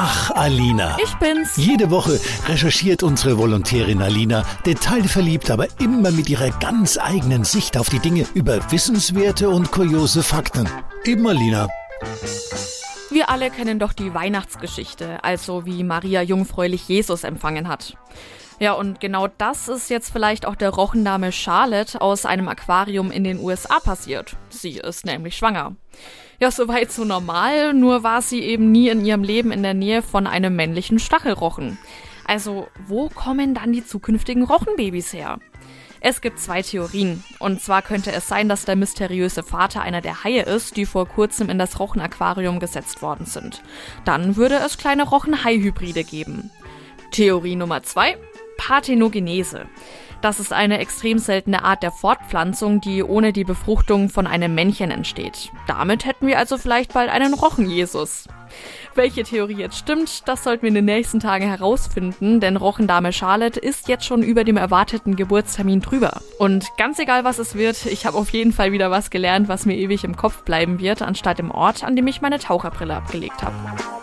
Ach, Alina. Ich bin's. Jede Woche recherchiert unsere Volontärin Alina, detailverliebt, aber immer mit ihrer ganz eigenen Sicht auf die Dinge über wissenswerte und kuriose Fakten. Eben Alina. Wir alle kennen doch die Weihnachtsgeschichte, also wie Maria jungfräulich Jesus empfangen hat. Ja, und genau das ist jetzt vielleicht auch der Rochendame Charlotte aus einem Aquarium in den USA passiert. Sie ist nämlich schwanger. Ja, soweit so normal, nur war sie eben nie in ihrem Leben in der Nähe von einem männlichen Stachelrochen. Also, wo kommen dann die zukünftigen Rochenbabys her? Es gibt zwei Theorien. Und zwar könnte es sein, dass der mysteriöse Vater einer der Haie ist, die vor kurzem in das Rochenaquarium gesetzt worden sind. Dann würde es kleine Rochen-Hai-Hybride geben. Theorie Nummer zwei. Parthenogenese. Das ist eine extrem seltene Art der Fortpflanzung, die ohne die Befruchtung von einem Männchen entsteht. Damit hätten wir also vielleicht bald einen Rochen-Jesus. Welche Theorie jetzt stimmt, das sollten wir in den nächsten Tagen herausfinden, denn Rochendame Charlotte ist jetzt schon über dem erwarteten Geburtstermin drüber. Und ganz egal, was es wird, ich habe auf jeden Fall wieder was gelernt, was mir ewig im Kopf bleiben wird, anstatt im Ort, an dem ich meine Taucherbrille abgelegt habe.